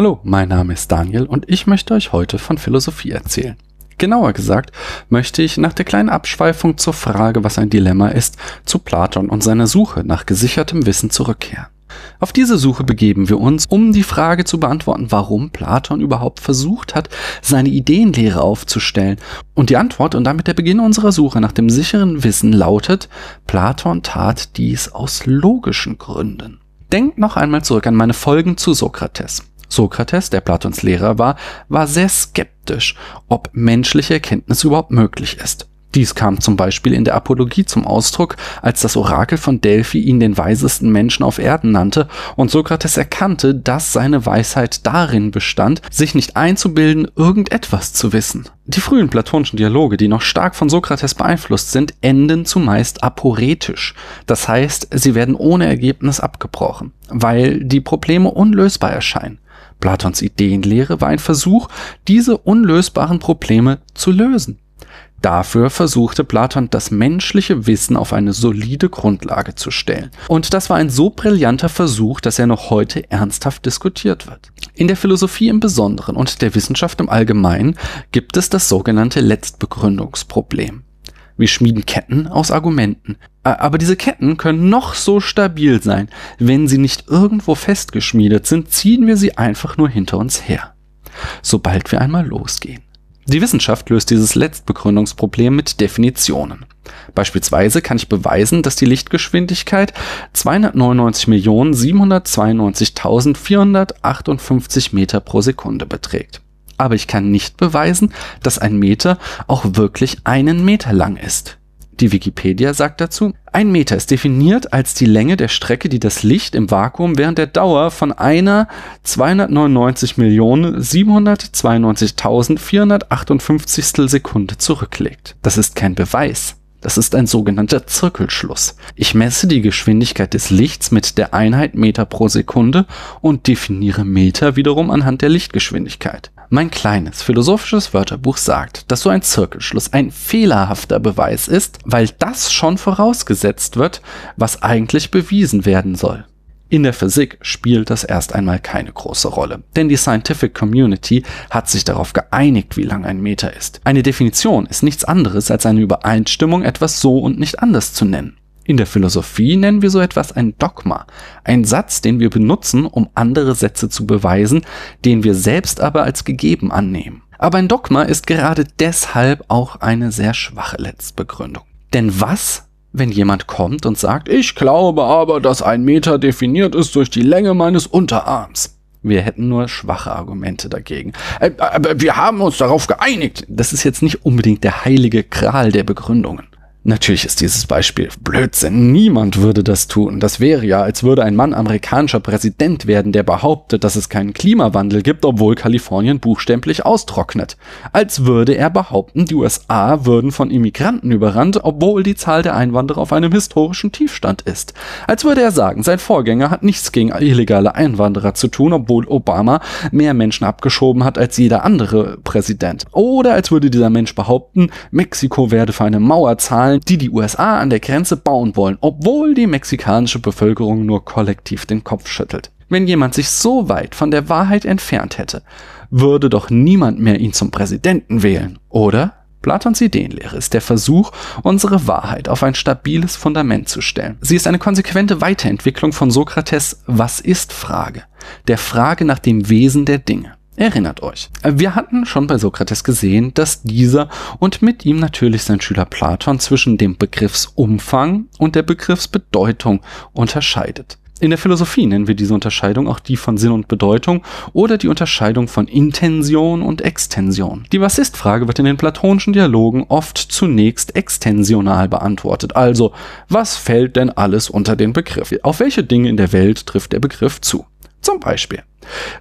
Hallo, mein Name ist Daniel und ich möchte euch heute von Philosophie erzählen. Genauer gesagt möchte ich nach der kleinen Abschweifung zur Frage, was ein Dilemma ist, zu Platon und seiner Suche nach gesichertem Wissen zurückkehren. Auf diese Suche begeben wir uns, um die Frage zu beantworten, warum Platon überhaupt versucht hat, seine Ideenlehre aufzustellen. Und die Antwort und damit der Beginn unserer Suche nach dem sicheren Wissen lautet, Platon tat dies aus logischen Gründen. Denkt noch einmal zurück an meine Folgen zu Sokrates. Sokrates, der Platons Lehrer war, war sehr skeptisch, ob menschliche Erkenntnis überhaupt möglich ist. Dies kam zum Beispiel in der Apologie zum Ausdruck, als das Orakel von Delphi ihn den weisesten Menschen auf Erden nannte und Sokrates erkannte, dass seine Weisheit darin bestand, sich nicht einzubilden, irgendetwas zu wissen. Die frühen platonischen Dialoge, die noch stark von Sokrates beeinflusst sind, enden zumeist aporetisch. Das heißt, sie werden ohne Ergebnis abgebrochen, weil die Probleme unlösbar erscheinen. Platons Ideenlehre war ein Versuch, diese unlösbaren Probleme zu lösen. Dafür versuchte Platon das menschliche Wissen auf eine solide Grundlage zu stellen. Und das war ein so brillanter Versuch, dass er noch heute ernsthaft diskutiert wird. In der Philosophie im Besonderen und der Wissenschaft im Allgemeinen gibt es das sogenannte Letztbegründungsproblem. Wir schmieden Ketten aus Argumenten. Aber diese Ketten können noch so stabil sein. Wenn sie nicht irgendwo festgeschmiedet sind, ziehen wir sie einfach nur hinter uns her. Sobald wir einmal losgehen. Die Wissenschaft löst dieses Letztbegründungsproblem mit Definitionen. Beispielsweise kann ich beweisen, dass die Lichtgeschwindigkeit 299.792.458 Meter pro Sekunde beträgt aber ich kann nicht beweisen, dass ein Meter auch wirklich einen Meter lang ist. Die Wikipedia sagt dazu, ein Meter ist definiert als die Länge der Strecke, die das Licht im Vakuum während der Dauer von einer 299.792.458 Sekunde zurücklegt. Das ist kein Beweis. Das ist ein sogenannter Zirkelschluss. Ich messe die Geschwindigkeit des Lichts mit der Einheit Meter pro Sekunde und definiere Meter wiederum anhand der Lichtgeschwindigkeit. Mein kleines philosophisches Wörterbuch sagt, dass so ein Zirkelschluss ein fehlerhafter Beweis ist, weil das schon vorausgesetzt wird, was eigentlich bewiesen werden soll. In der Physik spielt das erst einmal keine große Rolle, denn die Scientific Community hat sich darauf geeinigt, wie lang ein Meter ist. Eine Definition ist nichts anderes als eine Übereinstimmung, etwas so und nicht anders zu nennen. In der Philosophie nennen wir so etwas ein Dogma, ein Satz, den wir benutzen, um andere Sätze zu beweisen, den wir selbst aber als gegeben annehmen. Aber ein Dogma ist gerade deshalb auch eine sehr schwache Letztbegründung. Denn was, wenn jemand kommt und sagt, ich glaube aber, dass ein Meter definiert ist durch die Länge meines Unterarms? Wir hätten nur schwache Argumente dagegen. Äh, aber wir haben uns darauf geeinigt. Das ist jetzt nicht unbedingt der heilige Kral der Begründungen. Natürlich ist dieses Beispiel Blödsinn. Niemand würde das tun. Das wäre ja, als würde ein Mann amerikanischer Präsident werden, der behauptet, dass es keinen Klimawandel gibt, obwohl Kalifornien buchstäblich austrocknet. Als würde er behaupten, die USA würden von Immigranten überrannt, obwohl die Zahl der Einwanderer auf einem historischen Tiefstand ist. Als würde er sagen, sein Vorgänger hat nichts gegen illegale Einwanderer zu tun, obwohl Obama mehr Menschen abgeschoben hat als jeder andere Präsident. Oder als würde dieser Mensch behaupten, Mexiko werde für eine Mauer zahlen, Zahlen, die die USA an der Grenze bauen wollen, obwohl die mexikanische Bevölkerung nur kollektiv den Kopf schüttelt. Wenn jemand sich so weit von der Wahrheit entfernt hätte, würde doch niemand mehr ihn zum Präsidenten wählen, oder? Platons Ideenlehre ist der Versuch, unsere Wahrheit auf ein stabiles Fundament zu stellen. Sie ist eine konsequente Weiterentwicklung von Sokrates Was ist Frage, der Frage nach dem Wesen der Dinge. Erinnert euch. Wir hatten schon bei Sokrates gesehen, dass dieser und mit ihm natürlich sein Schüler Platon zwischen dem Begriffsumfang und der Begriffsbedeutung unterscheidet. In der Philosophie nennen wir diese Unterscheidung auch die von Sinn und Bedeutung oder die Unterscheidung von Intention und Extension. Die Was ist Frage wird in den platonischen Dialogen oft zunächst extensional beantwortet, also was fällt denn alles unter den Begriff? Auf welche Dinge in der Welt trifft der Begriff zu? Zum Beispiel,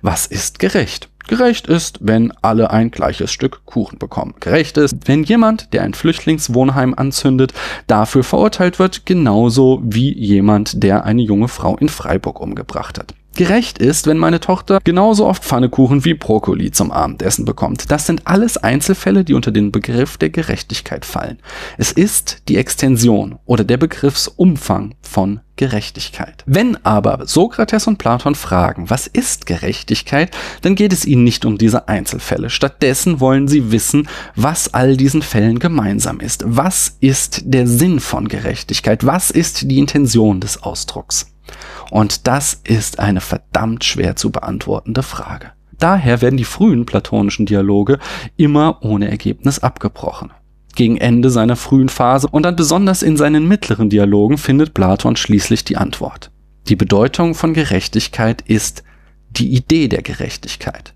was ist gerecht? Gerecht ist, wenn alle ein gleiches Stück Kuchen bekommen. Gerecht ist, wenn jemand, der ein Flüchtlingswohnheim anzündet, dafür verurteilt wird, genauso wie jemand, der eine junge Frau in Freiburg umgebracht hat. Gerecht ist, wenn meine Tochter genauso oft Pfannekuchen wie Brokkoli zum Abendessen bekommt. Das sind alles Einzelfälle, die unter den Begriff der Gerechtigkeit fallen. Es ist die Extension oder der Begriffsumfang von Gerechtigkeit. Wenn aber Sokrates und Platon fragen, was ist Gerechtigkeit, dann geht es ihnen nicht um diese Einzelfälle. Stattdessen wollen sie wissen, was all diesen Fällen gemeinsam ist. Was ist der Sinn von Gerechtigkeit? Was ist die Intention des Ausdrucks? Und das ist eine verdammt schwer zu beantwortende Frage. Daher werden die frühen platonischen Dialoge immer ohne Ergebnis abgebrochen. Gegen Ende seiner frühen Phase und dann besonders in seinen mittleren Dialogen findet Platon schließlich die Antwort. Die Bedeutung von Gerechtigkeit ist die Idee der Gerechtigkeit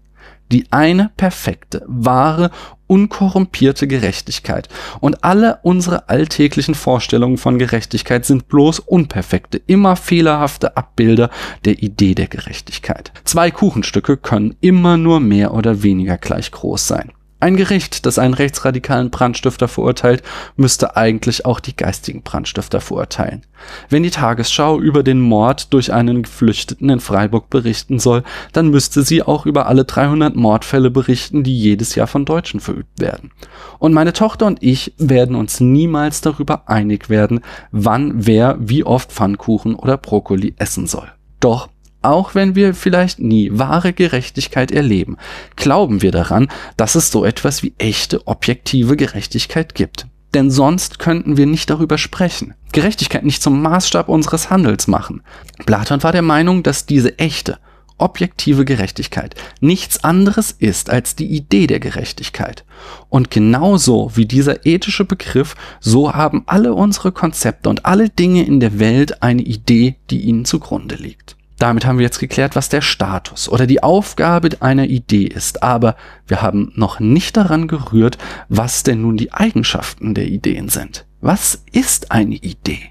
die eine perfekte, wahre, unkorrumpierte Gerechtigkeit. Und alle unsere alltäglichen Vorstellungen von Gerechtigkeit sind bloß unperfekte, immer fehlerhafte Abbilder der Idee der Gerechtigkeit. Zwei Kuchenstücke können immer nur mehr oder weniger gleich groß sein. Ein Gericht, das einen rechtsradikalen Brandstifter verurteilt, müsste eigentlich auch die geistigen Brandstifter verurteilen. Wenn die Tagesschau über den Mord durch einen Geflüchteten in Freiburg berichten soll, dann müsste sie auch über alle 300 Mordfälle berichten, die jedes Jahr von Deutschen verübt werden. Und meine Tochter und ich werden uns niemals darüber einig werden, wann wer wie oft Pfannkuchen oder Brokkoli essen soll. Doch auch wenn wir vielleicht nie wahre Gerechtigkeit erleben, glauben wir daran, dass es so etwas wie echte, objektive Gerechtigkeit gibt. Denn sonst könnten wir nicht darüber sprechen. Gerechtigkeit nicht zum Maßstab unseres Handels machen. Platon war der Meinung, dass diese echte, objektive Gerechtigkeit nichts anderes ist als die Idee der Gerechtigkeit. Und genauso wie dieser ethische Begriff, so haben alle unsere Konzepte und alle Dinge in der Welt eine Idee, die ihnen zugrunde liegt. Damit haben wir jetzt geklärt, was der Status oder die Aufgabe einer Idee ist. Aber wir haben noch nicht daran gerührt, was denn nun die Eigenschaften der Ideen sind. Was ist eine Idee?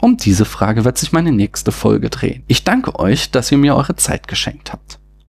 Um diese Frage wird sich meine nächste Folge drehen. Ich danke euch, dass ihr mir eure Zeit geschenkt habt.